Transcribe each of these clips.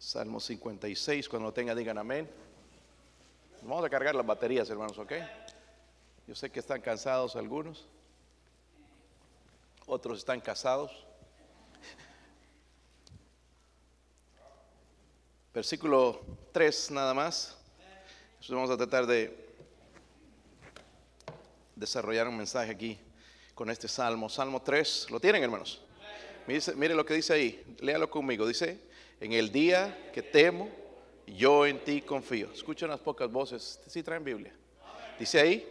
Salmo 56, cuando lo tenga digan amén. Vamos a cargar las baterías, hermanos, ¿ok? Yo sé que están cansados algunos, otros están casados. Versículo 3 nada más. Entonces vamos a tratar de desarrollar un mensaje aquí con este salmo. Salmo 3, ¿lo tienen hermanos? Mire, lo que dice ahí, léalo conmigo. Dice, en el día que temo, yo en ti confío. Escucha unas pocas voces, si traen Biblia. Dice ahí,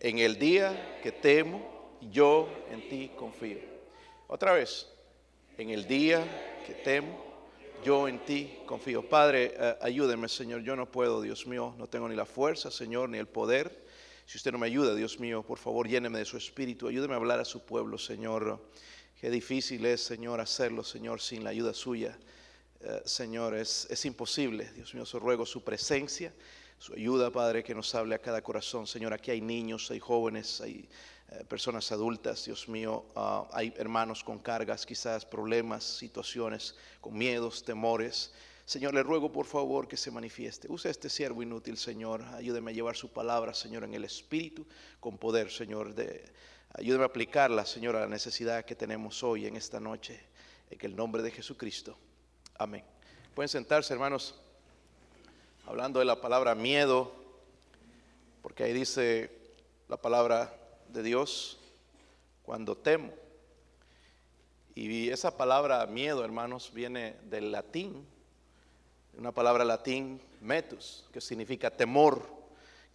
en el día que temo, yo en ti confío. Otra vez, en el día que temo, yo en ti confío. Padre, eh, ayúdeme, Señor. Yo no puedo, Dios mío. No tengo ni la fuerza, Señor, ni el poder. Si usted no me ayuda, Dios mío, por favor, lléneme de su espíritu. Ayúdeme a hablar a su pueblo, Señor. Qué difícil es, Señor, hacerlo, Señor, sin la ayuda suya. Eh, Señor, es, es imposible. Dios mío, os ruego su presencia, su ayuda, Padre, que nos hable a cada corazón. Señor, aquí hay niños, hay jóvenes, hay eh, personas adultas, Dios mío, ah, hay hermanos con cargas, quizás problemas, situaciones, con miedos, temores. Señor, le ruego por favor que se manifieste. Use este siervo inútil, Señor. Ayúdeme a llevar su palabra, Señor, en el Espíritu, con poder, Señor. De, ayúdeme a aplicarla, Señor, a la necesidad que tenemos hoy, en esta noche. En el nombre de Jesucristo. Amén. Pueden sentarse, hermanos, hablando de la palabra miedo, porque ahí dice la palabra de Dios cuando temo. Y esa palabra miedo, hermanos, viene del latín, una palabra latín, metus, que significa temor,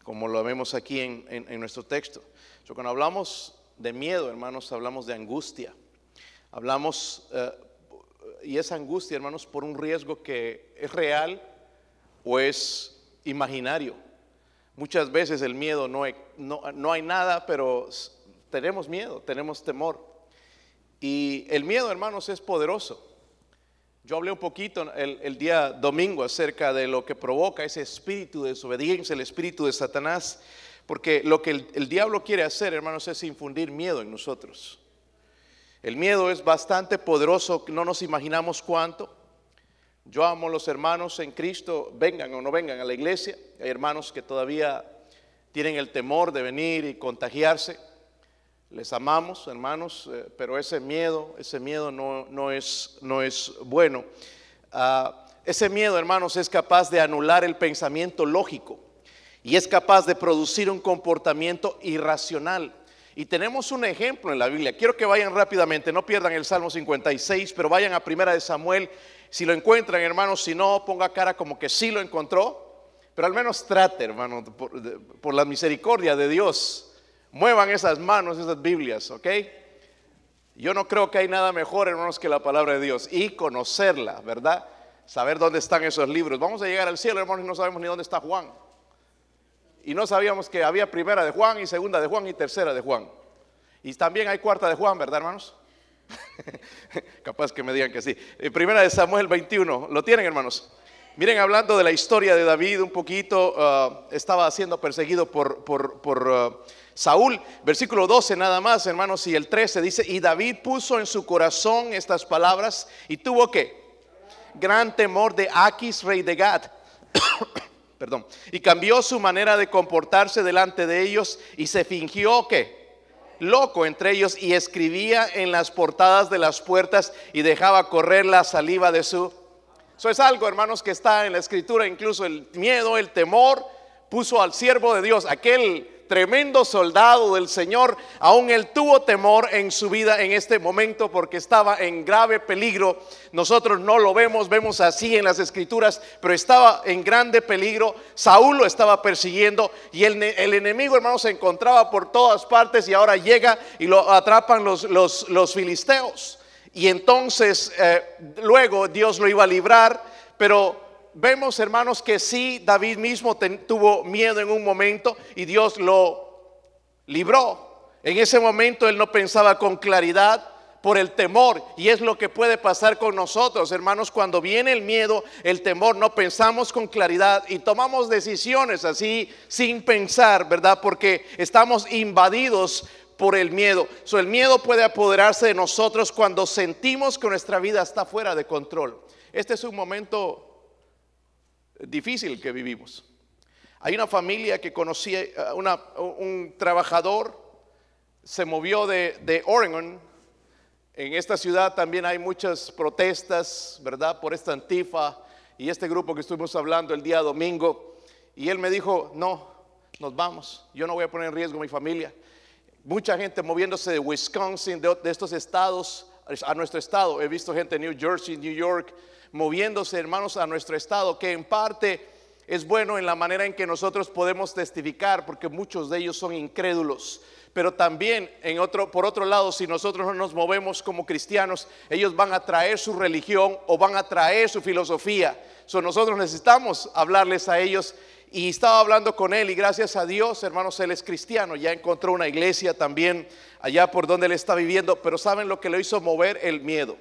como lo vemos aquí en, nuestro texto. cuando hablamos de miedo, hermanos, hablamos de angustia. Hablamos, eh, y esa angustia, hermanos, por un riesgo que es real o es imaginario. Muchas veces el miedo no hay, no, hay nada, pero tenemos miedo, tenemos temor. Y el miedo, hermanos, es poderoso. Yo hablé un poquito el, día domingo acerca de lo que provoca ese espíritu de desobediencia, el espíritu de Satanás, porque lo que el, el, diablo quiere hacer, hermanos, es infundir miedo en nosotros. El miedo es bastante poderoso, no nos imaginamos cuánto. Yo amo a los hermanos en Cristo, vengan o no vengan a la iglesia. Hay hermanos que todavía tienen el temor de venir y contagiarse. Les amamos, hermanos, eh, pero ese miedo, ese miedo no, es, no es, bueno. Ah, ese miedo, hermanos, es capaz de anular el pensamiento lógico y es capaz de producir un comportamiento irracional. Y tenemos un ejemplo en la Biblia. Quiero que vayan rápidamente, no pierdan el Salmo 56, pero vayan a Primera de Samuel si lo encuentran, hermanos, si no, ponga cara como que sí lo encontró. Pero al menos trate, hermano, por, la misericordia de Dios. Muevan esas manos, esas Biblias, ¿ok? Yo no creo que hay nada mejor, hermanos, que la palabra de Dios y conocerla, ¿verdad? Saber dónde están esos libros. Vamos a llegar al cielo, hermanos, y no sabemos ni dónde está Juan. Y no sabíamos que había primera de Juan y segunda de Juan y tercera de Juan. Y también hay cuarta de Juan, ¿verdad, hermanos? Capaz que me digan que sí. Eh, primera de Samuel 21, ¿lo tienen hermanos? Miren, hablando de la historia de David un poquito, ah, estaba siendo perseguido por, por, ah, Saúl. Versículo 12 nada más, hermanos, y el 13 dice, y David puso en su corazón estas palabras y tuvo que gran temor de Aquis, rey de Gad. Perdón. Y cambió su manera de comportarse delante de ellos y se fingió que loco entre ellos y escribía en las portadas de las puertas y dejaba correr la saliva de su... Eso es algo, hermanos, que está en la escritura, incluso el miedo, el temor, puso al siervo de Dios, aquel tremendo soldado del Señor, aún él tuvo temor en su vida en este momento porque estaba en grave peligro. Nosotros no lo vemos, vemos así en las escrituras, pero estaba en grande peligro. Saúl lo estaba persiguiendo y el, enemigo, hermanos, se encontraba por todas partes y ahora llega y lo atrapan los, los, filisteos. Y entonces eh, luego Dios lo iba a librar, pero vemos, hermanos, que sí, David mismo tuvo miedo en un momento y Dios lo libró. En ese momento él no pensaba con claridad por el temor. Y es lo que puede pasar con nosotros, hermanos, cuando viene el miedo, el temor, no pensamos con claridad y tomamos decisiones así sin pensar, ¿verdad? Porque estamos invadidos por el miedo. So, el miedo puede apoderarse de nosotros cuando sentimos que nuestra vida está fuera de control. Este es un momento difícil que vivimos. Hay una familia que conocía, eh, una, un trabajador se movió de, de Oregon. En esta ciudad también hay muchas protestas, ¿verdad? Por esta antifa y este grupo que estuvimos hablando el día domingo. Y él me dijo, no, nos vamos, yo no voy a poner en riesgo a mi familia. Mucha gente moviéndose de Wisconsin, de, de estos estados, a nuestro estado. He visto gente en New Jersey, New York, moviéndose, hermanos, a nuestro estado, que en parte es bueno en la manera en que nosotros podemos testificar, porque muchos de ellos son incrédulos. Pero también, en otro, por otro lado, si nosotros no nos movemos como cristianos, ellos van a traer su religión o van a traer su filosofía. So, nosotros necesitamos hablarles a ellos y estaba hablando con él y gracias a Dios, hermanos, él es cristiano, ya encontró una iglesia también allá por donde él está viviendo, pero ¿saben lo que le hizo mover? El miedo,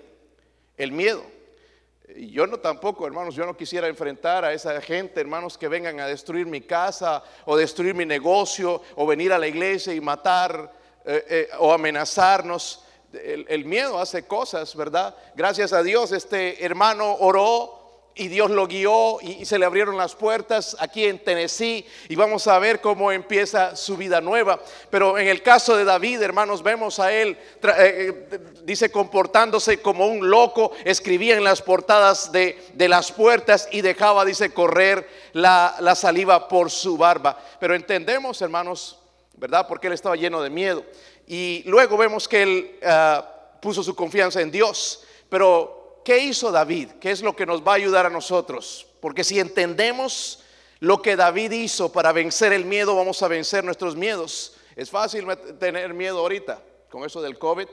el miedo. Yo no tampoco, hermanos, yo no quisiera enfrentar a esa gente, hermanos, que vengan a destruir mi casa o destruir mi negocio o venir a la iglesia y matar eh, eh, o amenazarnos. El miedo hace cosas, ¿verdad? Gracias a Dios, este hermano oró y Dios lo guió y, se le abrieron las puertas aquí en Tennessee y vamos a ver cómo empieza su vida nueva. Pero en el caso de David, hermanos, vemos a él, eh, eh, dice, comportándose como un loco, escribía en las portadas de, las puertas y dejaba, dice, correr la, saliva por su barba. Pero entendemos, hermanos, ¿verdad? Porque él estaba lleno de miedo. Y luego vemos que él ah, puso su confianza en Dios. Pero ¿qué hizo David? ¿Qué es lo que nos va a ayudar a nosotros? Porque si entendemos lo que David hizo para vencer el miedo, vamos a vencer nuestros miedos. Es fácil tener miedo ahorita con eso del COVID,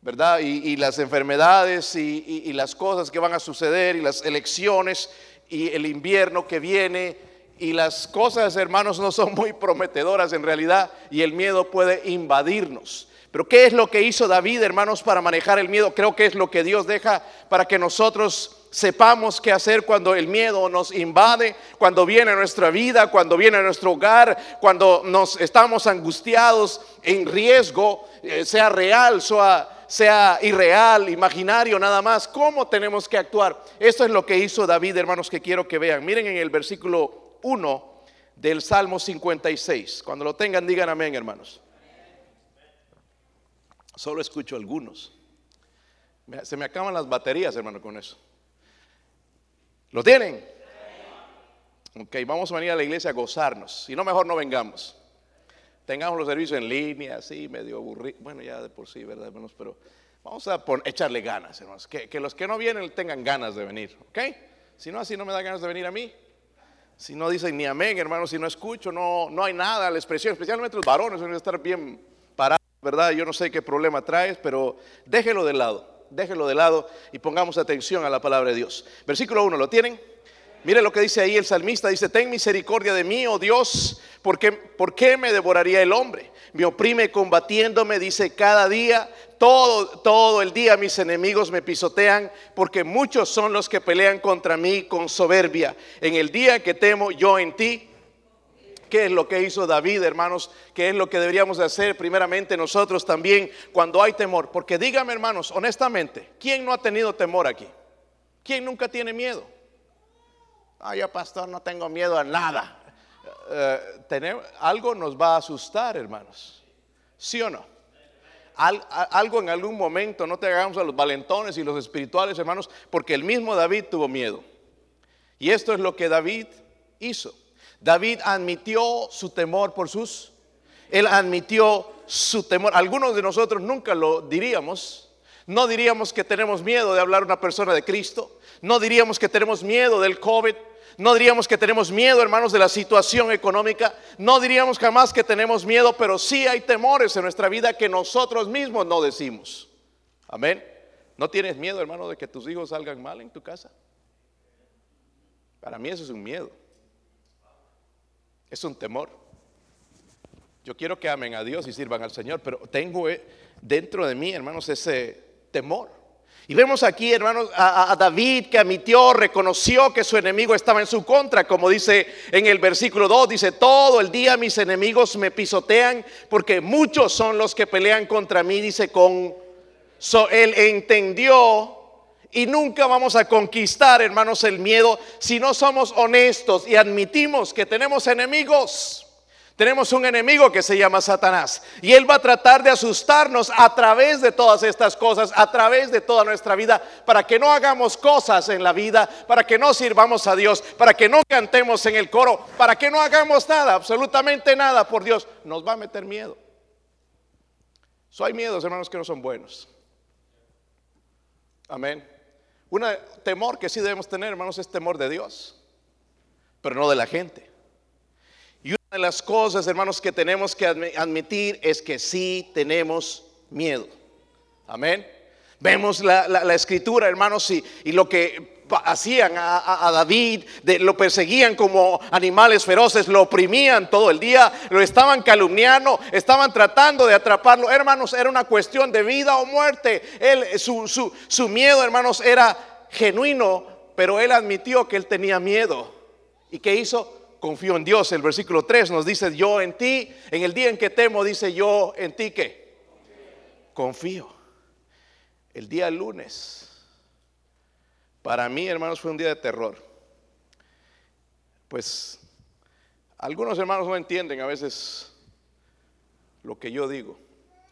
¿verdad? Y, las enfermedades y, las cosas que van a suceder y las elecciones y el invierno que viene y las cosas, hermanos, no son muy prometedoras en realidad y el miedo puede invadirnos. Pero ¿qué es lo que hizo David, hermanos, para manejar el miedo? Creo que es lo que Dios deja para que nosotros sepamos qué hacer cuando el miedo nos invade, cuando viene a nuestra vida, cuando viene a nuestro hogar, cuando nos estamos angustiados, en riesgo, eh, sea real, sea, irreal, imaginario, nada más. ¿Cómo tenemos que actuar? Esto es lo que hizo David, hermanos, que quiero que vean. Miren en el versículo 1 del Salmo 56. Cuando lo tengan, digan amén, hermanos. Solo escucho algunos. Se me acaban las baterías, hermano, con eso. ¿Lo tienen? Ok, vamos a venir a la iglesia a gozarnos. Si no, mejor no vengamos. Tengamos los servicios en línea, así, medio aburrido. Bueno, ya de por sí, ¿verdad, hermanos? Pero vamos a echarle ganas, hermanos. Que, los que no vienen tengan ganas de venir, ¿ok? Si no, así no me da ganas de venir a mí. Si no dicen ni amén, hermanos, si no escucho, no, no hay nada, la expresión, especialmente los varones, deben estar bien parados. ¿Verdad? Yo no sé qué problema traes, pero déjelo de lado, déjelo de lado y pongamos atención a la palabra de Dios. Versículo 1, ¿lo tienen? Mire lo que dice ahí el salmista, dice, ten misericordia de mí, oh Dios, porque ¿por qué me devoraría el hombre? Me oprime combatiéndome, dice cada día, todo, todo el día mis enemigos me pisotean, porque muchos son los que pelean contra mí con soberbia. En el día que temo yo en ti, ¿Qué es lo que hizo David, hermanos? ¿Qué es lo que deberíamos de hacer primeramente nosotros también cuando hay temor? Porque dígame, hermanos, honestamente, ¿quién no ha tenido temor aquí? ¿Quién nunca tiene miedo? Ah, yo pastor no tengo miedo a nada. Eh, algo nos va a asustar, hermanos. ¿Sí o no? algo en algún momento, no te hagamos a los valentones y los espirituales, hermanos, porque el mismo David tuvo miedo. Y esto es lo que David hizo. David admitió su temor por sus, él admitió su temor. Algunos de nosotros nunca lo diríamos. No diríamos que tenemos miedo de hablar a una persona de Cristo. No diríamos que tenemos miedo del COVID. No diríamos que tenemos miedo, hermanos, de la situación económica. No diríamos jamás que tenemos miedo, pero sí hay temores en nuestra vida que nosotros mismos no decimos. Amén. ¿No tienes miedo, hermano, de que tus hijos salgan mal en tu casa? Para mí eso es un miedo. Es un temor. Yo quiero que amen a Dios y sirvan al Señor, pero tengo eh, dentro de mí, hermanos, ese temor. Y vemos aquí, hermanos, a, David que admitió, reconoció que su enemigo estaba en su contra, como dice en el versículo 2, dice, todo el día mis enemigos me pisotean porque muchos son los que pelean contra mí, dice con... So, él entendió Y nunca vamos a conquistar, hermanos, el miedo si no somos honestos y admitimos que tenemos enemigos. Tenemos un enemigo que se llama Satanás y él va a tratar de asustarnos a través de todas estas cosas, a través de toda nuestra vida, para que no hagamos cosas en la vida, para que no sirvamos a Dios, para que no cantemos en el coro, para que no hagamos nada, absolutamente nada por Dios. Nos va a meter miedo. So, hay miedos, hermanos, que no son buenos. Amén. Un temor que sí debemos tener, hermanos, es temor de Dios, pero no de la gente. Y una de las cosas, hermanos, que tenemos que admitir es que sí tenemos miedo. Amén. Vemos la, escritura, hermanos, y, y, lo que hacían a, David, lo perseguían como animales feroces, lo oprimían todo el día, lo estaban calumniando, estaban tratando de atraparlo. Hermanos, era una cuestión de vida o muerte. Él, su, su, su miedo, hermanos, era genuino, pero él admitió que él tenía miedo. ¿Y qué hizo? confío en Dios. El versículo 3 nos dice, yo en ti, en el día en que temo, dice yo en ti que confío. El día lunes, para mí, hermanos, fue un día de terror. Pues algunos hermanos no entienden a veces lo que yo digo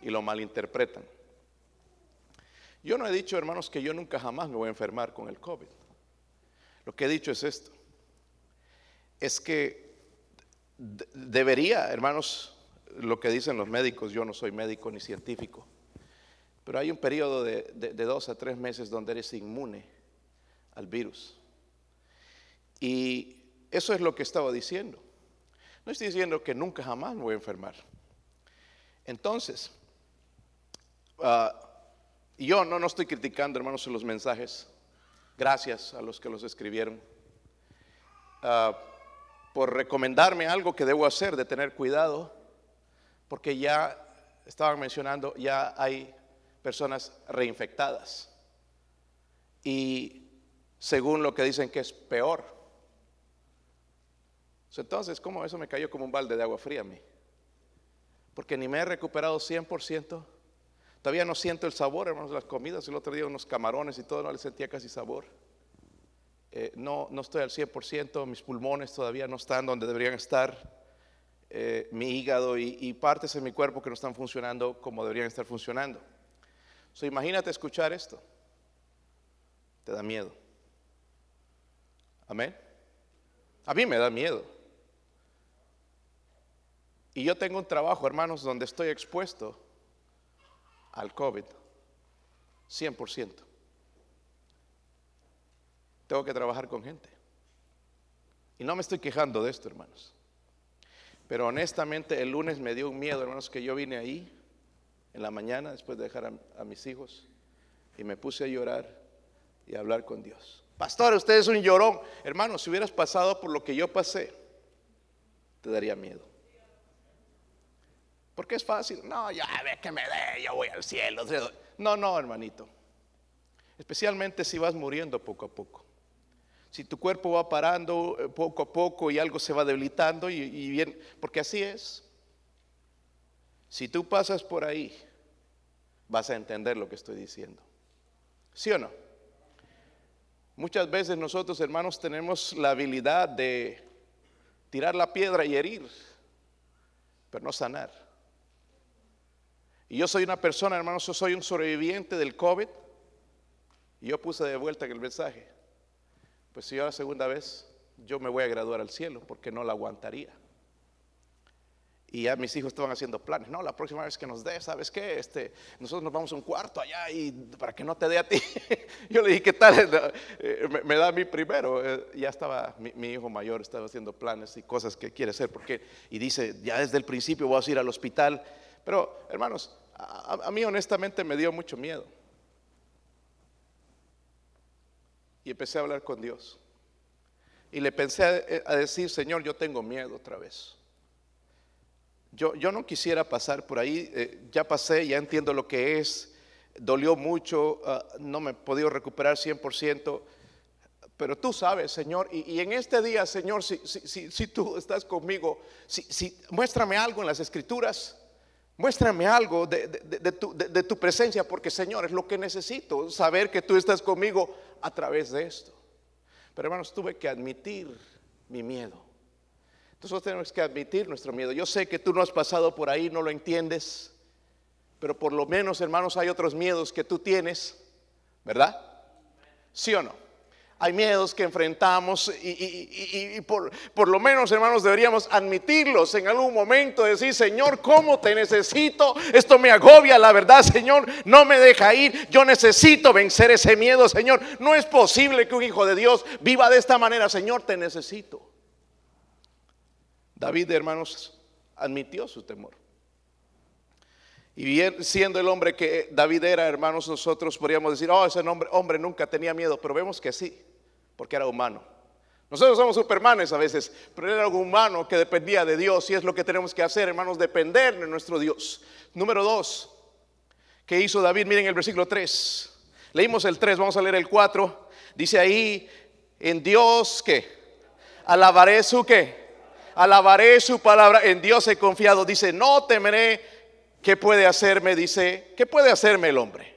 y lo malinterpretan. Yo no he dicho, hermanos, que yo nunca jamás me voy a enfermar con el COVID. Lo que he dicho es esto es que debería, hermanos, lo que dicen los médicos, yo no soy médico ni científico, pero hay un periodo de, dos a tres meses donde eres inmune al virus. Y eso es lo que estaba diciendo. No estoy diciendo que nunca jamás me voy a enfermar. Entonces, uh, yo no, no estoy criticando, hermanos, los mensajes. Gracias a los que los escribieron. Uh, por recomendarme algo que debo hacer, de tener cuidado, porque ya estaban mencionando, ya hay personas reinfectadas. Y según lo que dicen que es peor. Entonces, ¿cómo eso me cayó como un balde de agua fría a mí? Porque ni me he recuperado 100%. Todavía no siento el sabor, hermanos, de las comidas. El otro día unos camarones y todo, no le sentía casi sabor. Eh, no, no estoy al 100%, mis pulmones todavía no están donde deberían estar, eh, mi hígado y, partes en mi cuerpo que no están funcionando como deberían estar funcionando. So, imagínate escuchar esto. Te da miedo. Amén. A mí me da miedo. Y yo tengo un trabajo, hermanos, donde estoy expuesto al COVID. 100%. Tengo que trabajar con gente. Y no me estoy quejando de esto, hermanos. Pero honestamente el lunes me dio un miedo, hermanos, que yo vine ahí en la mañana después de dejar a, mis hijos y me puse a llorar y a hablar con Dios. Pastor, usted es un llorón. Hermano, si hubieras pasado por lo que yo pasé, te daría miedo. Porque es fácil. No, ya ve que me dé, yo voy al cielo. No, no, hermanito. Especialmente si vas muriendo poco a poco si tu cuerpo va parando eh, poco a poco y algo se va debilitando y, bien, porque así es. Si tú pasas por ahí, vas a entender lo que estoy diciendo. ¿Sí o no? Muchas veces nosotros, hermanos, tenemos la habilidad de tirar la piedra y herir, pero no sanar. Y yo soy una persona, hermanos, yo soy un sobreviviente del COVID. Y yo puse de vuelta el mensaje pues si yo la segunda vez, yo me voy a graduar al cielo porque no la aguantaría. Y ya mis hijos estaban haciendo planes. No, la próxima vez que nos dé, ¿sabes qué? Este, nosotros nos vamos a un cuarto allá y para que no te dé a ti. Yo le dije, ¿qué tal? Eh, me, da a mí primero. Eh, ya estaba, mi, hijo mayor estaba haciendo planes y cosas que quiere hacer. Porque, y dice, ya desde el principio voy a ir al hospital. Pero, hermanos, a mí honestamente me dio mucho miedo. y empecé a hablar con Dios. Y le pensé a, decir, Señor, yo tengo miedo otra vez. Yo, no quisiera pasar por ahí, eh, ya pasé, ya entiendo lo que es, dolió mucho, ah, no me he podido recuperar 100%, pero tú sabes, Señor, y, en este día, Señor, si, tú estás conmigo, muéstrame algo en las escrituras Muéstrame algo de, tu, de, tu, presencia, porque Señor es lo que necesito, saber que tú estás conmigo a través de esto. Pero hermanos, tuve que admitir mi miedo. Entonces tenemos que admitir nuestro miedo. Yo sé que tú no has pasado por ahí, no lo entiendes, pero por lo menos, hermanos, hay otros miedos que tú tienes, ¿verdad? ¿Sí o no? hay miedos que enfrentamos y, por, por, lo menos, hermanos, deberíamos admitirlos en algún momento, decir, Señor, ¿cómo te necesito? Esto me agobia, la verdad, Señor, no me deja ir, yo necesito vencer ese miedo, Señor. No es posible que un hijo de Dios viva de esta manera, Señor, te necesito. David, hermanos, admitió su temor. Y siendo el hombre que David era, hermanos, nosotros podríamos decir, oh, ese hombre, nunca tenía miedo, pero vemos que sí, porque era humano. Nosotros somos supermanes a veces, pero era algo humano que dependía de Dios y es lo que tenemos que hacer, hermanos, depender de nuestro Dios. Número dos, ¿qué hizo David? Miren el versículo 3. Leímos el 3, vamos a leer el 4. Dice ahí, en Dios que alabaré su que alabaré su palabra, en Dios he confiado. Dice, no temeré ¿Qué puede hacerme? Dice, ¿qué puede hacerme el hombre?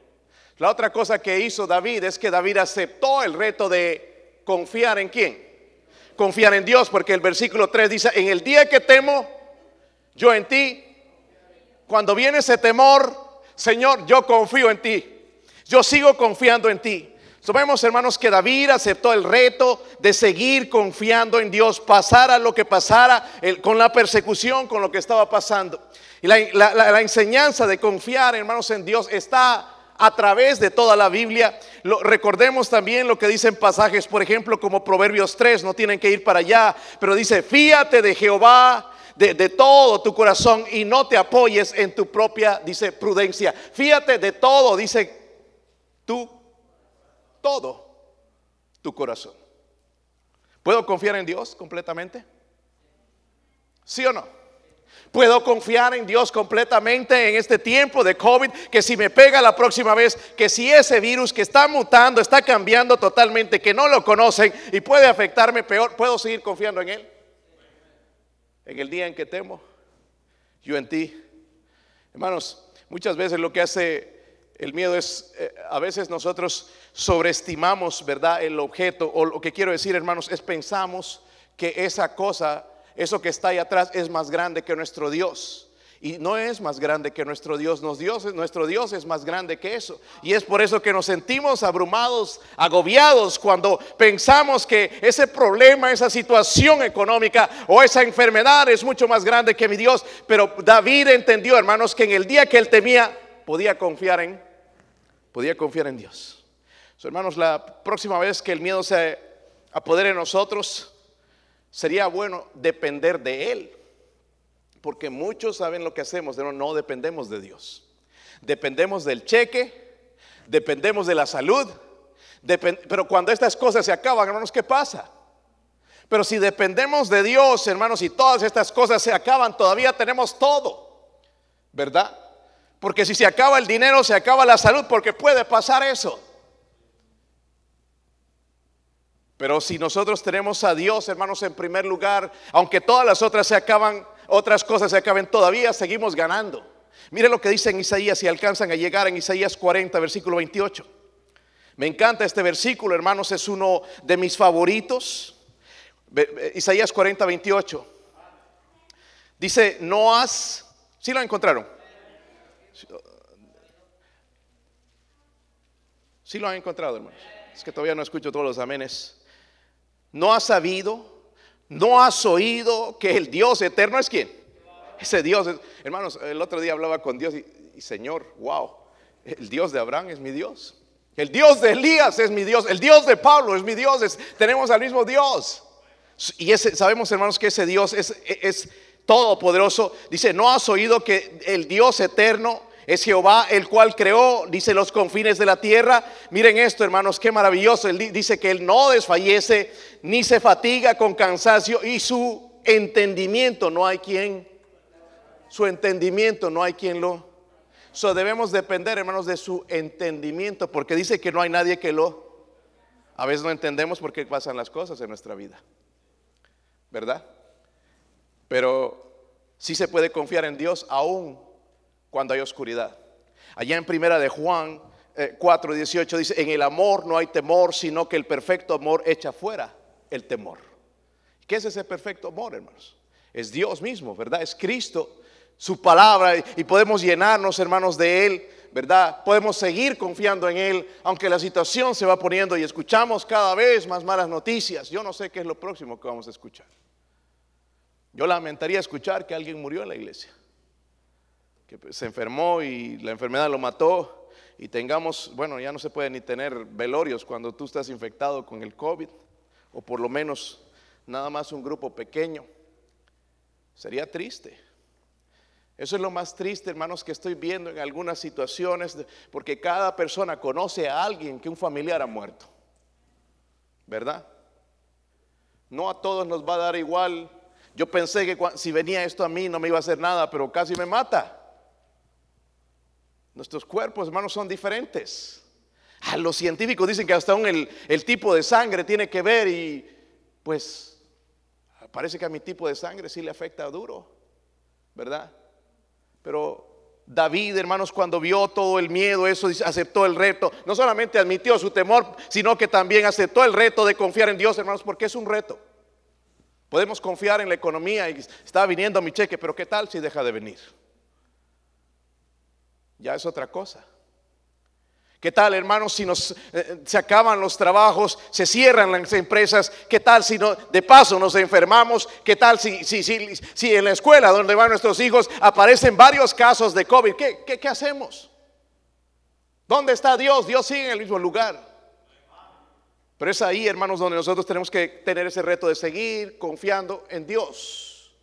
La otra cosa que hizo David es que David aceptó el reto de confiar en quién. Confiar en Dios, porque el versículo 3 dice, en el día que temo, yo en ti, cuando viene ese temor, Señor, yo confío en ti. Yo sigo confiando en ti. Sabemos, hermanos, que David aceptó el reto de seguir confiando en Dios, pasara lo que pasara con la persecución, con lo que estaba pasando. Y la, enseñanza de confiar, hermanos, en Dios está a través de toda la Biblia. Recordemos también lo que dicen pasajes, por ejemplo, como Proverbios 3, no tienen que ir para allá, pero dice, fíate de Jehová de, de, todo tu corazón y no te apoyes en tu propia, dice, prudencia. Fíate de todo, dice, tú, todo tu corazón. ¿Puedo confiar en Dios completamente? ¿Sí o no? Puedo confiar en Dios completamente en este tiempo de COVID, que si me pega la próxima vez, que si ese virus que está mutando, está cambiando totalmente, que no lo conocen y puede afectarme peor, ¿puedo seguir confiando en Él? En el día en que temo, yo en ti. Hermanos, muchas veces lo que hace el miedo es, eh, a veces nosotros sobreestimamos, ¿verdad? El objeto, o lo que quiero decir, hermanos, es pensamos que esa cosa eso que está ahí atrás es más grande que nuestro Dios. Y no es más grande que nuestro Dios. nuestro Dios es más grande que eso. Y es por eso que nos sentimos abrumados, agobiados cuando pensamos que ese problema, esa situación económica o esa enfermedad es mucho más grande que mi Dios. Pero David entendió, hermanos, que en el día que él temía, podía confiar en, podía confiar en Dios. hermanos, la próxima vez que el miedo se apodere en nosotros, sería bueno depender de Él. Porque muchos saben lo que hacemos, no, no dependemos de Dios. Dependemos del cheque, dependemos de la salud, pero cuando estas cosas se acaban, hermanos, ¿qué pasa? Pero si dependemos de Dios, hermanos, y todas estas cosas se acaban, todavía tenemos todo, ¿verdad? Porque si se acaba el dinero, se acaba la salud, porque puede pasar eso. Pero si nosotros tenemos a Dios, hermanos, en primer lugar, aunque todas las otras se acaban, otras cosas se acaben, todavía seguimos ganando. Mire lo que dice en Isaías, si alcanzan a llegar en Isaías 40, versículo 28. Me encanta este versículo, hermanos, es uno de mis favoritos. Isaías 40, 28. Dice, no has, ¿sí lo encontraron? Sí lo han encontrado, hermanos. Es que todavía no escucho todos los amenes no has sabido, no has oído que el Dios eterno es quien. Ese Dios, hermanos, el otro día hablaba con Dios y, Señor, wow, el Dios de Abraham es mi Dios. El Dios de Elías es mi Dios. El Dios de Pablo es mi Dios. tenemos al mismo Dios. Y ese, sabemos, hermanos, que ese Dios es, es todopoderoso. Dice, ¿no has oído que el Dios eterno es Jehová el cual creó, dice, los confines de la tierra. Miren esto, hermanos, qué maravilloso. Él dice que Él no desfallece ni se fatiga con cansancio y su entendimiento no hay quien, su entendimiento no hay quien lo. So debemos depender, hermanos, de su entendimiento, porque dice que no hay nadie que lo. A veces no entendemos por qué pasan las cosas en nuestra vida, ¿verdad? Pero sí se puede confiar en Dios aún cuando hay oscuridad. Allá en primera de Juan 4, eh, 18 dice, en el amor no hay temor, sino que el perfecto amor echa fuera el temor. ¿Qué es ese perfecto amor, hermanos? Es Dios mismo, ¿verdad? Es Cristo, su palabra, y podemos llenarnos, hermanos, de Él, ¿verdad? Podemos seguir confiando en Él, aunque la situación se va poniendo y escuchamos cada vez más malas noticias. Yo no sé qué es lo próximo que vamos a escuchar. Yo lamentaría escuchar que alguien murió en la iglesia, que se enfermó y la enfermedad lo mató y tengamos, bueno, ya no se puede ni tener velorios cuando tú estás infectado con el COVID, o por lo menos nada más un grupo pequeño. Sería triste. Eso es lo más triste, hermanos, que estoy viendo en algunas situaciones, porque cada persona conoce a alguien que un familiar ha muerto. ¿Verdad? No a todos nos va a dar igual. Yo pensé que si venía esto a mí no me iba a hacer nada, pero casi me mata. Nuestros cuerpos, hermanos, son diferentes. A los científicos dicen que hasta el, el tipo de sangre tiene que ver y pues parece que a mi tipo de sangre sí le afecta duro, ¿verdad? Pero David, hermanos, cuando vio todo el miedo, eso aceptó el reto. No solamente admitió su temor, sino que también aceptó el reto de confiar en Dios, hermanos, porque es un reto. Podemos confiar en la economía y está viniendo mi cheque, pero ¿qué tal si deja de venir? Ya es otra cosa. ¿Qué tal, hermanos, si nos, eh, se acaban los trabajos, se cierran las empresas? ¿Qué tal si no, de paso nos enfermamos? ¿Qué tal si, si, si, si en la escuela donde van nuestros hijos aparecen varios casos de COVID? ¿Qué, qué, qué hacemos? ¿Dónde está Dios? Dios sigue en el mismo lugar. Pero es ahí, hermanos, donde nosotros tenemos que tener ese reto de seguir confiando en Dios.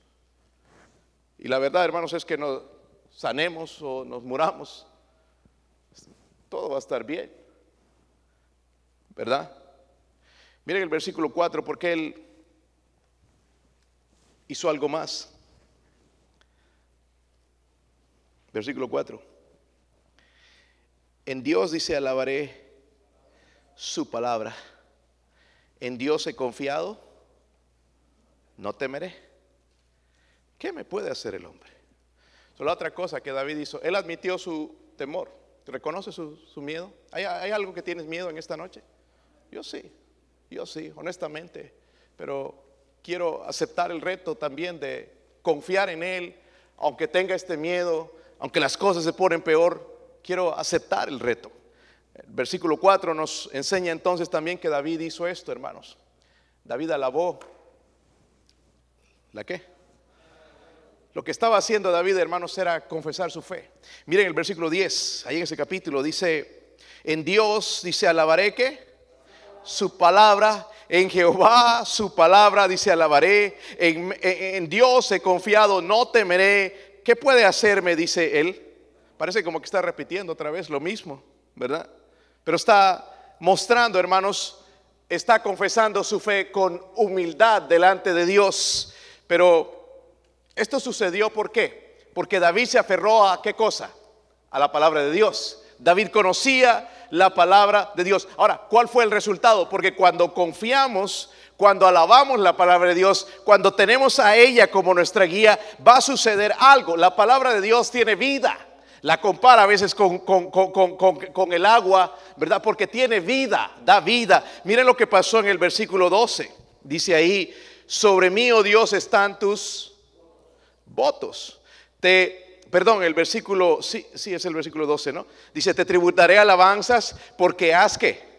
Y la verdad, hermanos, es que no, sanemos o nos muramos, todo va a estar bien. ¿Verdad? Miren el versículo 4, porque él hizo algo más. Versículo 4. En Dios dice, alabaré su palabra. En Dios he confiado, no temeré. ¿Qué me puede hacer el hombre? La otra cosa que David hizo, él admitió su temor. ¿Reconoce su, miedo? ¿Hay, algo que tienes miedo en esta noche? Yo sí, yo sí, honestamente. Pero quiero aceptar el reto también de confiar en Él, aunque tenga este miedo, aunque las cosas se ponen peor, quiero aceptar el reto. El versículo 4 nos enseña entonces también que David hizo esto, hermanos. David alabó. ¿La qué? Lo que estaba haciendo David, hermanos, era confesar su fe. Miren el versículo 10, ahí en ese capítulo dice, en Dios, dice, alabaré que su palabra, en Jehová su palabra, dice, alabaré, en, en Dios he confiado, no temeré. ¿Qué puede hacerme? Dice él. Parece como que está repitiendo otra vez lo mismo, ¿verdad? Pero está mostrando, hermanos, está confesando su fe con humildad delante de Dios. Pero esto sucedió ¿por qué? Porque David se aferró a qué cosa? A la palabra de Dios. David conocía la palabra de Dios. Ahora, ¿cuál fue el resultado? Porque cuando confiamos, cuando alabamos la palabra de Dios, cuando tenemos a ella como nuestra guía, va a suceder algo. La palabra de Dios tiene vida. La compara a veces con, con, el agua, ¿verdad? Porque tiene vida, da vida. Miren lo que pasó en el versículo 12. Dice ahí, sobre mí, oh Dios, están tus votos. Te, perdón, el versículo, sí, sí es el versículo 12, ¿no? Dice, te tributaré alabanzas porque has que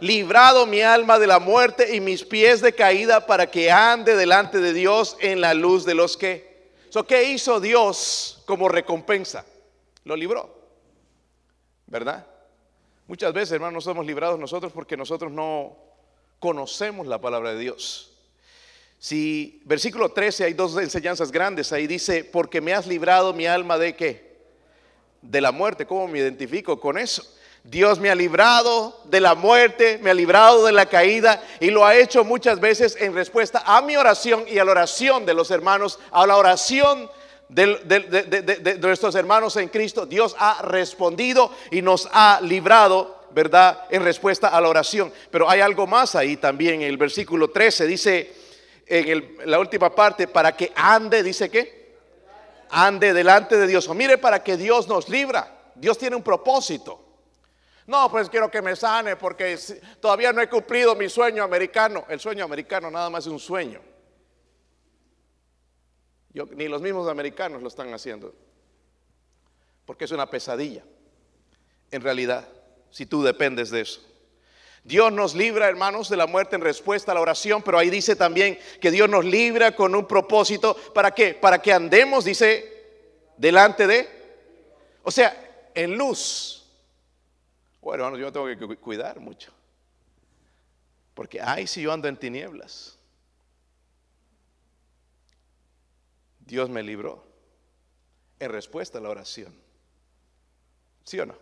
librado mi alma de la muerte y mis pies de caída para que ande delante de Dios en la luz de los que. So, ¿Qué hizo Dios como recompensa? Lo libró. ¿Verdad? Muchas veces, hermanos, no somos librados nosotros porque nosotros no conocemos la palabra de Dios. Si versículo 13 hay dos enseñanzas grandes, ahí dice, porque me has librado mi alma de qué? De la muerte. ¿Cómo me identifico con eso? Dios me ha librado de la muerte, me ha librado de la caída y lo ha hecho muchas veces en respuesta a mi oración y a la oración de los hermanos, a la oración de, de, nuestros hermanos en Cristo. Dios ha respondido y nos ha librado, ¿verdad? En respuesta a la oración. Pero hay algo más ahí también. En el versículo 13 dice, en la última parte, para que ande, dice que, ande delante de Dios. O mire para que Dios nos libra. Dios tiene un propósito. No, pues quiero que me sane porque todavía no he cumplido mi sueño americano. El sueño americano nada más es un sueño. ni los mismos americanos lo están haciendo. Porque es una pesadilla. En realidad, si tú dependes de eso. Dios nos libra, hermanos, de la muerte en respuesta a la oración, pero ahí dice también que Dios nos libra con un propósito. ¿Para qué? Para que andemos, dice, delante de. O sea, en luz. Bueno, hermanos, yo me tengo que cuidar mucho. Porque, ay, si yo ando en tinieblas. Dios me libró en respuesta a la oración. ¿Sí o no?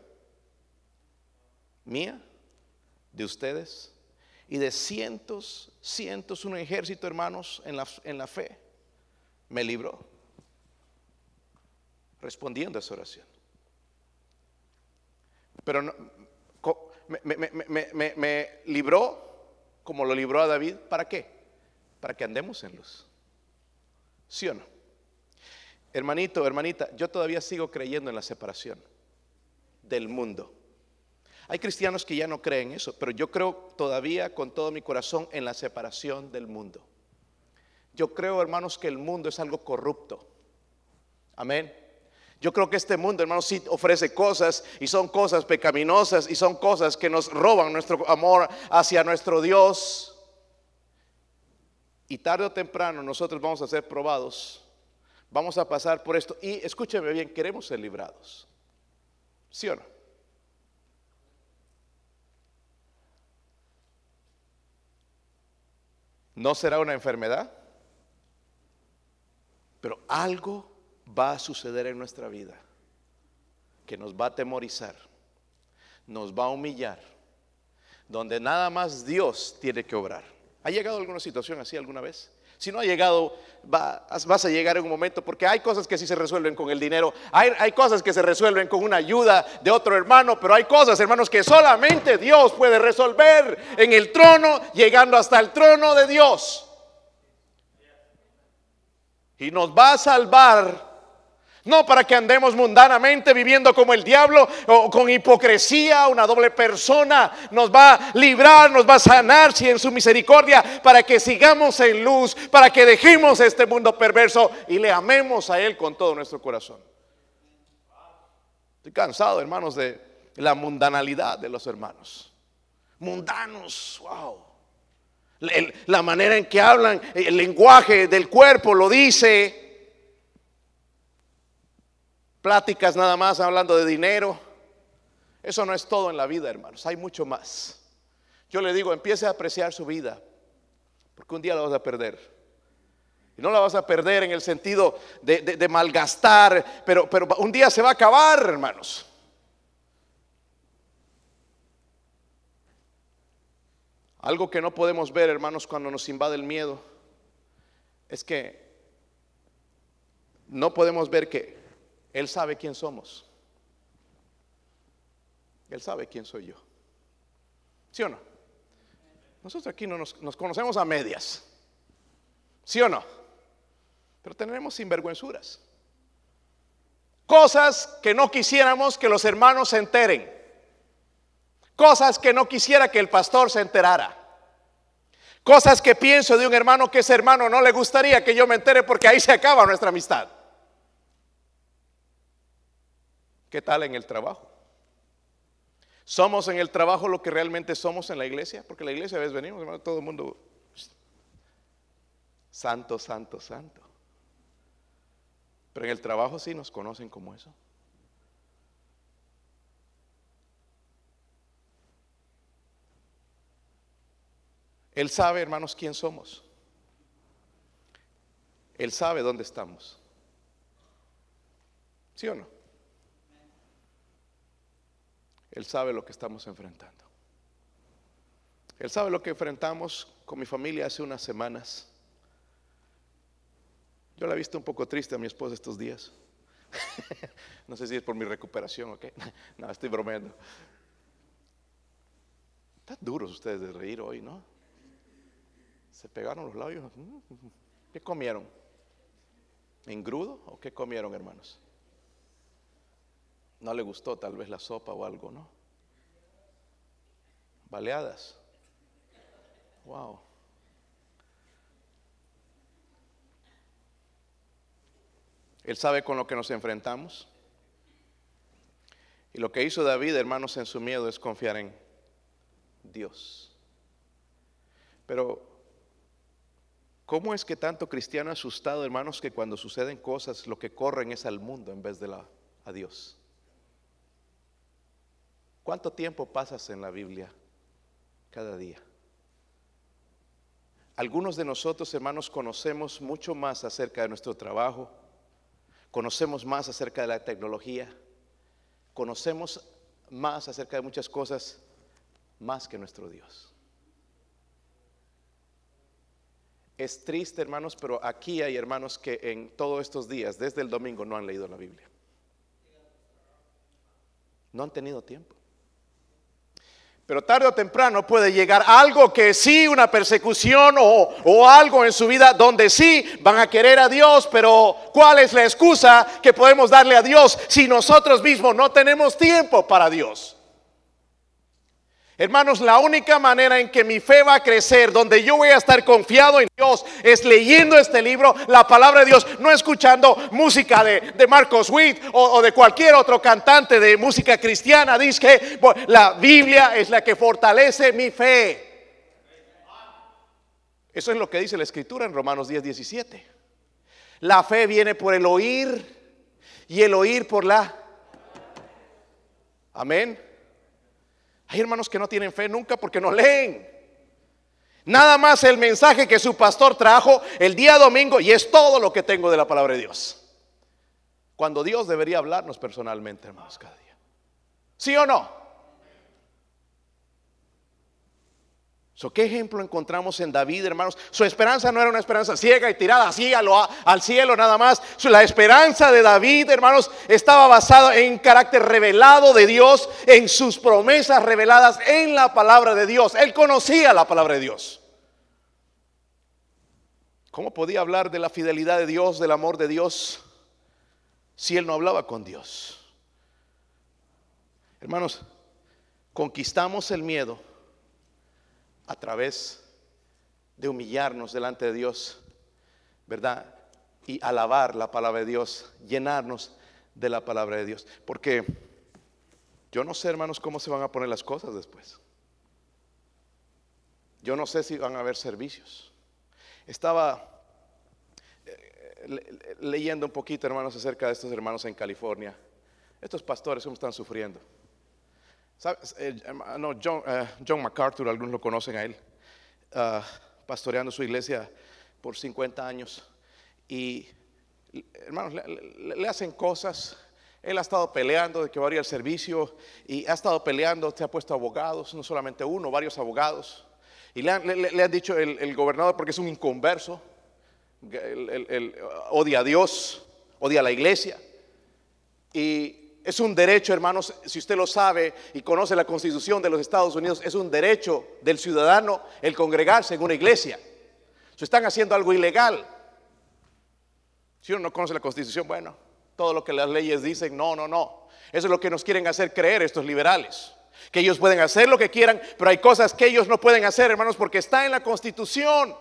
Mía de ustedes y de cientos, cientos, un ejército, hermanos, en la, en la fe, me libró, respondiendo a esa oración. Pero no, me, me, me, libró como lo libró a David, ¿para qué? Para que andemos en luz. ¿Sí o no? Hermanito, hermanita, yo todavía sigo creyendo en la separación del mundo. Hay cristianos que ya no creen eso, pero yo creo todavía con todo mi corazón en la separación del mundo. Yo creo, hermanos, que el mundo es algo corrupto. Amén. Yo creo que este mundo, hermanos, sí ofrece cosas y son cosas pecaminosas y son cosas que nos roban nuestro amor hacia nuestro Dios. Y tarde o temprano nosotros vamos a ser probados. Vamos a pasar por esto. Y escúcheme bien, queremos ser librados. ¿Sí o no? No será una enfermedad, pero algo va a suceder en nuestra vida que nos va a temorizar, nos va a humillar, donde nada más Dios tiene que obrar. ¿Ha llegado alguna situación así alguna vez? Si no ha llegado, vas a llegar en un momento, porque hay cosas que sí se resuelven con el dinero, hay, hay, cosas que se resuelven con una ayuda de otro hermano, pero hay cosas, hermanos, que solamente Dios puede resolver en el trono, llegando hasta el trono de Dios. Y nos va a salvar no para que andemos mundanamente viviendo como el diablo o con hipocresía, una doble persona. Nos va a librar, nos va a sanar si en su misericordia para que sigamos en luz, para que dejemos este mundo perverso y le amemos a Él con todo nuestro corazón. Estoy cansado, hermanos, de la mundanalidad de los hermanos. Mundanos, wow. La manera en que hablan, el lenguaje del cuerpo lo dice pláticas nada más hablando de dinero. Eso no es todo en la vida, hermanos. Hay mucho más. Yo le digo, empiece a apreciar su vida, porque un día la vas a perder. Y no la vas a perder en el sentido de, malgastar, pero, pero un día se va a acabar, hermanos. Algo que no podemos ver, hermanos, cuando nos invade el miedo, es que no podemos ver que él sabe quién somos. Él sabe quién soy yo. ¿Sí o no? Nosotros aquí no nos, conocemos a medias. ¿Sí o no? Pero tenemos sinvergüenzuras. Cosas que no quisiéramos que los hermanos se enteren. Cosas que no quisiera que el pastor se enterara. Cosas que pienso de un hermano que ese hermano no le gustaría que yo me entere porque ahí se acaba nuestra amistad. ¿Qué tal en el trabajo? ¿Somos en el trabajo lo que realmente somos en la iglesia? Porque la iglesia a veces venimos, hermano, todo el mundo, santo, santo, santo. Pero en el trabajo sí nos conocen como eso. Él sabe, hermanos, quién somos. Él sabe dónde estamos. ¿Sí o no? Él sabe lo que estamos enfrentando. Él sabe lo que enfrentamos con mi familia hace unas semanas. Yo la he visto un poco triste a mi esposa estos días. no sé si es por mi recuperación o qué. no, estoy bromeando. Están duros ustedes de reír hoy, ¿no? Se pegaron los labios. ¿Qué comieron? ¿Engrudo o qué comieron, hermanos? No le gustó tal vez la sopa o algo, ¿no? Baleadas. Wow. Él sabe con lo que nos enfrentamos. Y lo que hizo David, hermanos, en su miedo es confiar en Dios. Pero, ¿cómo es que tanto cristiano asustado, hermanos, que cuando suceden cosas lo que corren es al mundo en vez de la, a Dios? ¿Cuánto tiempo pasas en la Biblia cada día? Algunos de nosotros, hermanos, conocemos mucho más acerca de nuestro trabajo, conocemos más acerca de la tecnología, conocemos más acerca de muchas cosas más que nuestro Dios. Es triste, hermanos, pero aquí hay hermanos que en todos estos días, desde el domingo, no han leído la Biblia. No han tenido tiempo. Pero tarde o temprano puede llegar algo que sí, una persecución o, o, algo en su vida donde sí van a querer a Dios, pero ¿cuál es la excusa que podemos darle a Dios si nosotros mismos no tenemos tiempo para Dios? Hermanos, la única manera en que mi fe va a crecer, donde yo voy a estar confiado en Dios, es leyendo este libro, la palabra de Dios, no escuchando música de, de Marcos Witt o, de cualquier otro cantante de música cristiana. Dice que la Biblia es la que fortalece mi fe. Eso es lo que dice la escritura en Romanos 10, 17. La fe viene por el oír y el oír por la... Amén. Hay hermanos que no tienen fe nunca porque no leen. Nada más el mensaje que su pastor trajo el día domingo y es todo lo que tengo de la palabra de Dios. Cuando Dios debería hablarnos personalmente, hermanos, cada día. ¿Sí o no? ¿Qué ejemplo encontramos en David, hermanos? Su esperanza no era una esperanza ciega y tirada así al cielo nada más. La esperanza de David, hermanos, estaba basada en carácter revelado de Dios, en sus promesas reveladas en la palabra de Dios. Él conocía la palabra de Dios. ¿Cómo podía hablar de la fidelidad de Dios, del amor de Dios, si él no hablaba con Dios? Hermanos, conquistamos el miedo a través de humillarnos delante de Dios, ¿verdad? Y alabar la palabra de Dios, llenarnos de la palabra de Dios. Porque yo no sé, hermanos, cómo se van a poner las cosas después. Yo no sé si van a haber servicios. Estaba eh, leyendo un poquito, hermanos, acerca de estos hermanos en California. Estos pastores, ¿cómo están sufriendo? ¿Sabes? Eh, no, John, uh, John, MacArthur, algunos lo conocen a él, uh, pastoreando su iglesia por 50 años. Y, hermanos, le, le, le, hacen cosas. Él ha estado peleando de que varía el servicio y ha estado peleando, te ha puesto abogados, no solamente uno, varios abogados. Y le han, le han dicho el, el, gobernador, porque es un inconverso, el, odia a Dios, odia a la iglesia. Y es un derecho, hermanos, si usted lo sabe y conoce la constitución de los Estados Unidos, es un derecho del ciudadano el congregarse en una iglesia. Si están haciendo algo ilegal, si uno no conoce la constitución, bueno, todo lo que las leyes dicen, no, no, no. Eso es lo que nos quieren hacer creer estos liberales. Que ellos pueden hacer lo que quieran, pero hay cosas que ellos no pueden hacer, hermanos, porque está en la constitución.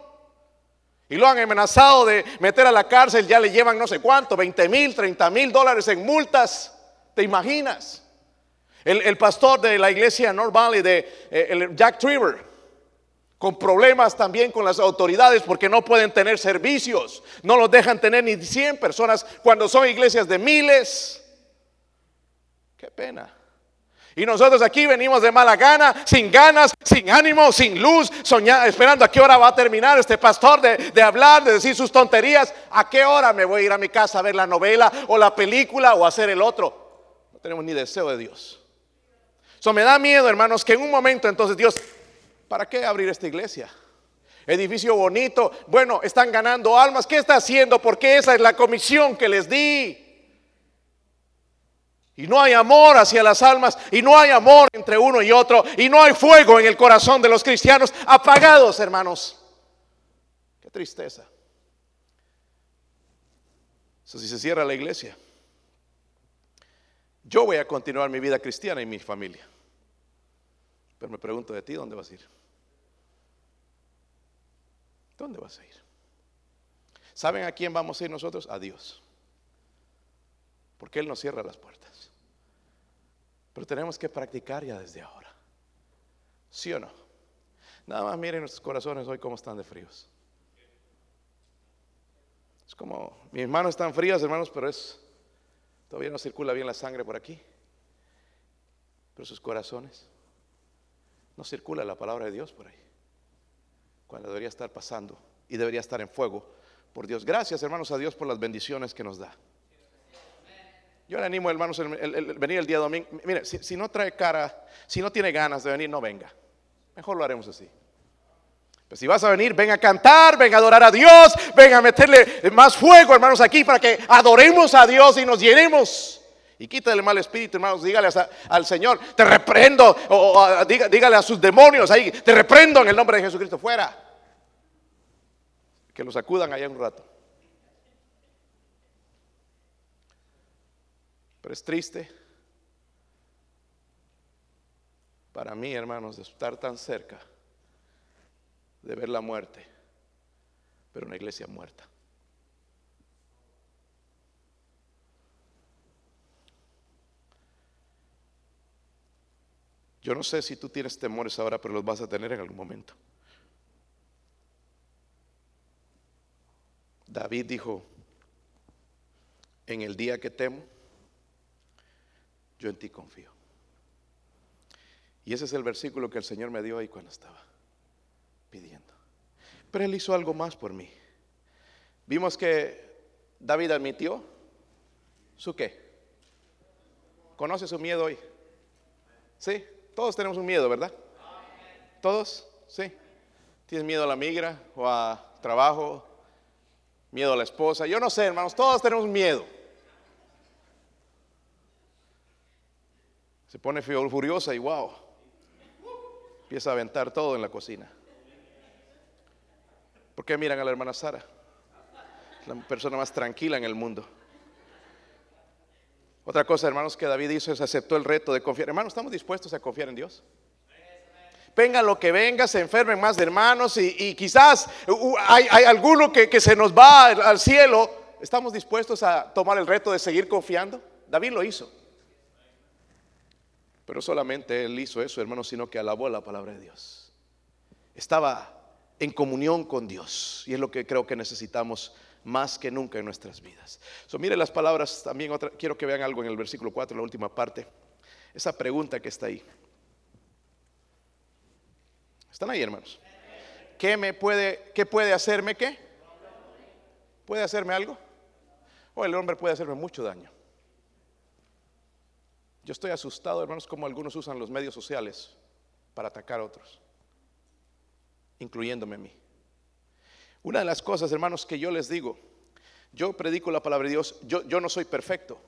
Y lo han amenazado de meter a la cárcel, ya le llevan no sé cuánto, 20 mil, 30 mil dólares en multas. ¿Te imaginas? El, pastor de la iglesia North Valley, de eh, el Jack Trevor, con problemas también con las autoridades porque no pueden tener servicios, no los dejan tener ni 100 personas cuando son iglesias de miles. Qué pena. Y nosotros aquí venimos de mala gana, sin ganas, sin ánimo, sin luz, soñando, esperando a qué hora va a terminar este pastor de, hablar, de decir sus tonterías. ¿A qué hora me voy a ir a mi casa a ver la novela o la película o hacer el otro? No tenemos ni deseo de Dios. Eso me da miedo, hermanos, que en un momento entonces Dios, ¿para qué abrir esta iglesia? Edificio bonito, bueno, están ganando almas, ¿qué está haciendo? Porque esa es la comisión que les di. Y no hay amor hacia las almas, y no hay amor entre uno y otro, y no hay fuego en el corazón de los cristianos apagados, hermanos. Qué tristeza. So, si se cierra la iglesia, yo voy a continuar mi vida cristiana y mi familia. Pero me pregunto de ti, ¿dónde vas a ir? ¿Dónde vas a ir? ¿Saben a quién vamos a ir nosotros? A Dios. Porque Él nos cierra las puertas. Pero tenemos que practicar ya desde ahora. ¿Sí o no? Nada más miren nuestros corazones hoy cómo están de fríos. Es como, mis manos están frías, hermanos, pero es, todavía no circula bien la sangre por aquí. Pero sus corazones, no circula la palabra de Dios por ahí. Cuando debería estar pasando y debería estar en fuego por Dios. Gracias, hermanos, a Dios por las bendiciones que nos da. Yo le animo, hermanos, el, venir el día domingo. Mire, si, no trae cara, si no tiene ganas de venir, no venga. Mejor lo haremos así. Pero si vas a venir, ven a cantar, ven a adorar a Dios, ven a meterle más fuego, hermanos, aquí para que adoremos a Dios y nos llenemos. Y quítale el mal espíritu, hermanos, dígale al Señor, te reprendo, o, dígale a sus demonios ahí, te reprendo en el nombre de Jesucristo, fuera. Que los acudan allá un rato. Pero es triste para mí, hermanos, de estar tan cerca de ver la muerte, pero una iglesia muerta. Yo no sé si tú tienes temores ahora, pero los vas a tener en algún momento. David dijo, en el día que temo, yo en ti confío. Y ese es el versículo que el Señor me dio ahí cuando estaba pidiendo. Pero Él hizo algo más por mí. Vimos que David admitió su qué. ¿Conoce su miedo hoy? Sí, todos tenemos un miedo, ¿verdad? ¿Todos? Sí. ¿Tienes miedo a la migra o a trabajo? ¿Miedo a la esposa? Yo no sé, hermanos, todos tenemos miedo. Se pone furiosa y wow. Empieza a aventar todo en la cocina. ¿Por qué miran a la hermana Sara? La persona más tranquila en el mundo. Otra cosa, hermanos, que David hizo es aceptó el reto de confiar. Hermanos, ¿estamos dispuestos a confiar en Dios? Venga lo que venga, se enfermen más de hermanos y, quizás hay, alguno que, que se nos va al cielo. ¿Estamos dispuestos a tomar el reto de seguir confiando? David lo hizo. Pero solamente él hizo eso, hermanos, sino que alabó la palabra de Dios. Estaba en comunión con Dios y es lo que creo que necesitamos más que nunca en nuestras vidas. Mire las palabras también, otra, quiero que vean algo en el versículo 4, la última parte. Esa pregunta que está ahí. ¿Están ahí, hermanos? ¿Qué me puede, qué puede hacerme qué? ¿Puede hacerme algo? O el hombre puede hacerme mucho daño. Yo estoy asustado, hermanos, como algunos usan los medios sociales para atacar a otros, incluyéndome a mí. Una de las cosas, hermanos, que yo les digo, yo predico la palabra de Dios, yo, yo no soy perfecto.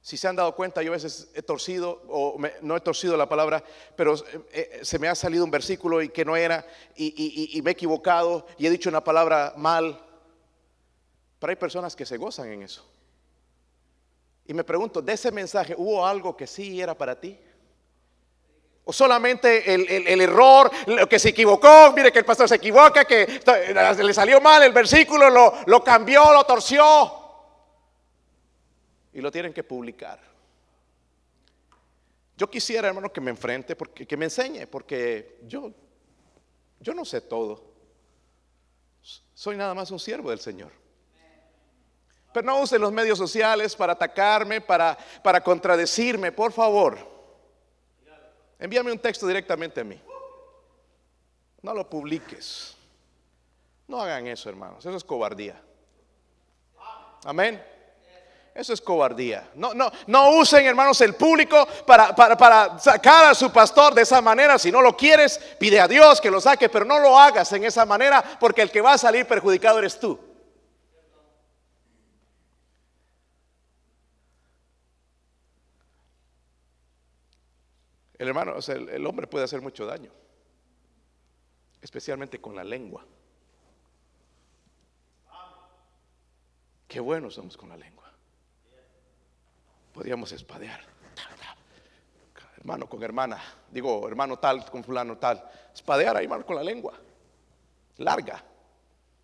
Si se han dado cuenta, yo a veces he torcido, o no he torcido la palabra, pero eh, eh, se me ha salido un versículo y que no era, y, y me he equivocado, y he dicho una palabra mal. Pero hay personas que se gozan en eso. Y me pregunto, de ese mensaje, ¿hubo algo que sí era para ti? O solamente el, error, lo que se equivocó, mire que el pastor se equivoca, que le salió mal el versículo, lo, lo cambió, lo torció. Y lo tienen que publicar. Yo quisiera, hermano, que me enfrente, porque, que me enseñe, porque yo, yo no sé todo. Soy nada más un siervo del Señor. Pero no use los medios sociales para atacarme, para, para contradecirme, por favor. Envíame un texto directamente a mí. No lo publiques. No hagan eso, hermanos. Eso es cobardía. Amén. Eso es cobardía. No, no, no usen, hermanos, el público para, para, para, sacar a su pastor de esa manera. Si no lo quieres, pide a Dios que lo saque, pero no lo hagas en esa manera porque el que va a salir perjudicado eres tú. El hermano, o sea, el, hombre puede hacer mucho daño, especialmente con la lengua. Qué buenos somos con la lengua. Podríamos espadear. Hermano con hermana, digo hermano tal con fulano tal. Espadear ahí, hermano, con la lengua. Larga,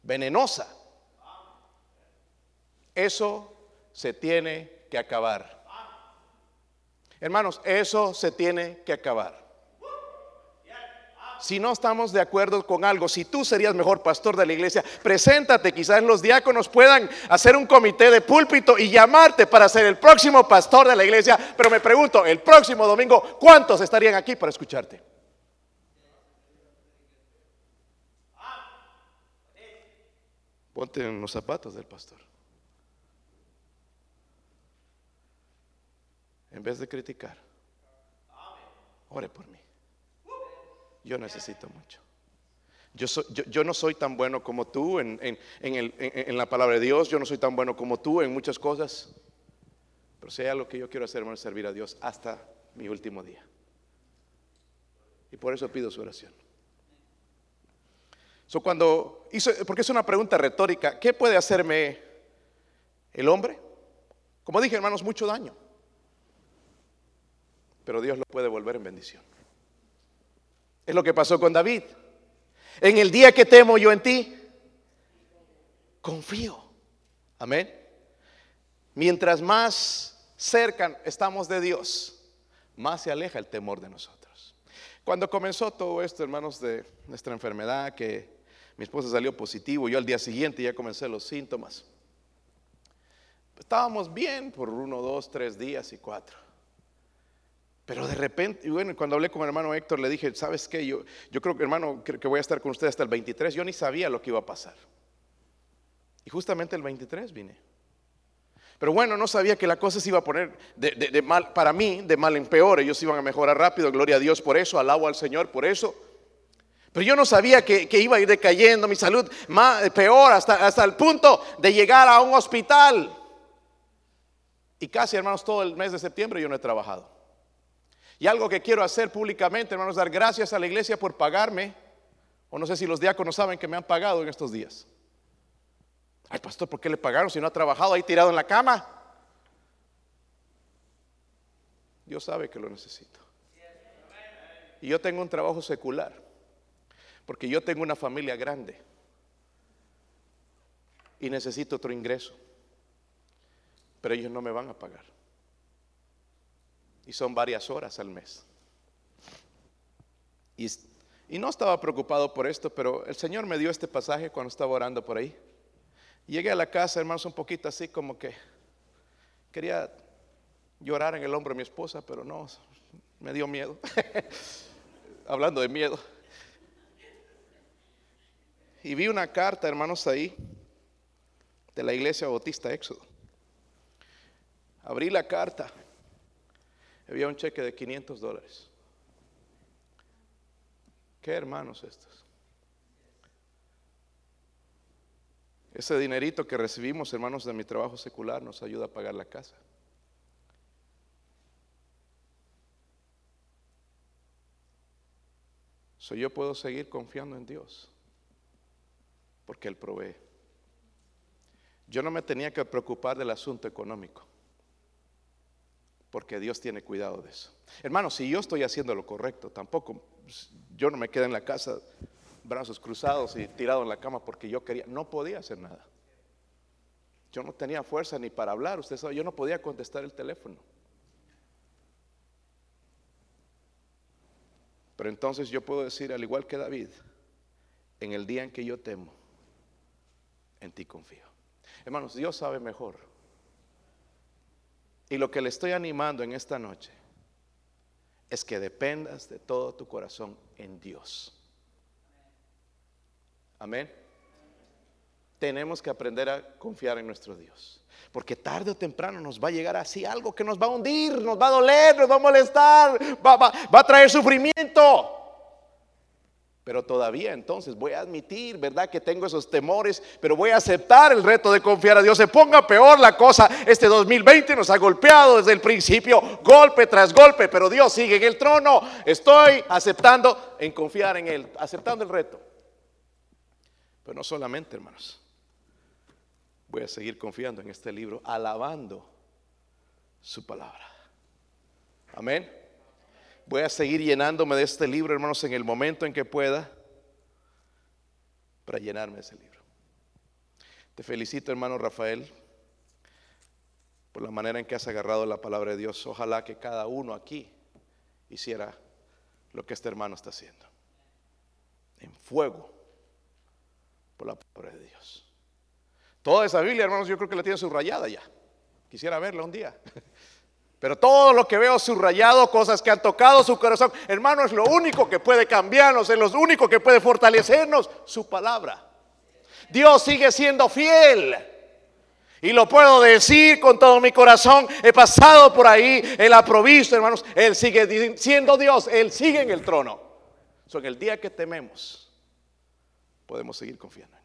venenosa. Eso se tiene que acabar. Hermanos, eso se tiene que acabar si no estamos de acuerdo con algo, si tú serías mejor pastor de la iglesia, preséntate, quizás los diáconos puedan hacer un comité de púlpito y llamarte para ser el próximo pastor de la iglesia. Pero me pregunto, el próximo domingo, ¿cuántos estarían aquí para escucharte? Ponte en los zapatos del pastor. En vez de criticar, ore por mí. Yo necesito mucho. Yo, yo, no soy tan bueno como tú en, la palabra de Dios, yo no soy tan bueno como tú en muchas cosas, pero si hay algo que yo quiero hacer, es servir a Dios hasta mi último día. Y por eso pido su oración. So, cuando hizo, porque es una pregunta retórica, ¿qué puede hacerme el hombre? Como dije, hermanos, mucho daño. Pero Dios lo puede volver en bendición. Es lo que pasó con David. En el día que temo yo en ti, confío. Amén. Mientras más cerca estamos de Dios, más se aleja el temor de nosotros. Cuando comenzó todo esto, hermanos, de nuestra enfermedad, que mi esposa salió positivo, yo al día siguiente ya comencé los síntomas. Estábamos bien por uno, dos, tres días y cuatro. Pero de repente, y bueno, cuando hablé con mi hermano Héctor, le dije, ¿sabes qué? Yo, yo creo que hermano, que voy a estar con usted hasta el 23. Yo ni sabía lo que iba a pasar. Y justamente el 23 vine. Pero bueno, no sabía que la cosa se iba a poner de, mal, para mí, de mal en peor. Ellos iban a mejorar rápido, gloria a Dios por eso, alabo al Señor por eso. Pero yo no sabía que, iba a ir decayendo mi salud peor hasta, hasta el punto de llegar a un hospital. Y casi, hermanos, todo el mes de septiembre yo no he trabajado. Y algo que quiero hacer públicamente, hermanos, dar gracias a la iglesia por pagarme. O no sé si los diáconos saben que me han pagado en estos días. Ay, pastor, ¿por qué le pagaron si no ha trabajado ahí tirado en la cama? Dios sabe que lo necesito. Y yo tengo un trabajo secular, porque yo tengo una familia grande y necesito otro ingreso, pero ellos no me van a pagar y son varias horas al mes. Y, no estaba preocupado por esto, pero el Señor me dio este pasaje cuando estaba orando por ahí. Llegué a la casa, hermanos, un poquito así como que quería llorar en el hombro de mi esposa, pero no, me dio miedo. Hablando de miedo. Y vi una carta, hermanos, ahí, de la iglesia bautista Éxodo. Abrí la carta había un cheque de 500 dólares. ¿Qué hermanos estos? Ese dinerito que recibimos, hermanos, de mi trabajo secular nos ayuda a pagar la casa. So, yo puedo seguir confiando en Dios porque Él provee. Yo no me tenía que preocupar del asunto económico porque Dios tiene cuidado de eso. Hermano, si yo estoy haciendo lo correcto, tampoco yo no me quedé en la casa brazos cruzados y tirado en la cama porque yo quería, no podía hacer nada. Yo no tenía fuerza ni para hablar, usted sabe, yo no podía contestar el teléfono. Pero entonces yo puedo decir, al igual que David, en el día en que yo temo, en ti confío. Hermanos, Dios sabe mejor y lo que le estoy animando en esta noche es que dependas de todo tu corazón en Dios. Amén. Tenemos que aprender a confiar en nuestro Dios. Porque tarde o temprano nos va a llegar así algo que nos va a hundir, nos va a doler, nos va a molestar, va, va a traer sufrimiento. Pero todavía entonces voy a admitir, ¿verdad? Que tengo esos temores, pero voy a aceptar el reto de confiar a Dios. Se ponga peor la cosa. Este 2020 nos ha golpeado desde el principio, golpe tras golpe, pero Dios sigue en el trono. Estoy aceptando en confiar en Él, aceptando el reto. Pero no solamente, hermanos. voy a seguir confiando en este libro, alabando su palabra. Amén. Voy a seguir llenándome de este libro, hermanos, en el momento en que pueda, para llenarme de ese libro. Te felicito, hermano Rafael, por la manera en que has agarrado la palabra de Dios. Ojalá que cada uno aquí hiciera lo que este hermano está haciendo. En fuego por la palabra de Dios. Toda esa Biblia, hermanos, yo creo que la tiene subrayada ya. Quisiera verla un día. Pero todo lo que veo subrayado, cosas que han tocado su corazón, hermano, es lo único que puede cambiarnos, es lo único que puede fortalecernos, su palabra. Dios sigue siendo fiel. Y lo puedo decir con todo mi corazón. He pasado por ahí, Él ha provisto, hermanos. Él sigue siendo Dios, Él sigue en el trono. So, en el día que tememos, podemos seguir confiando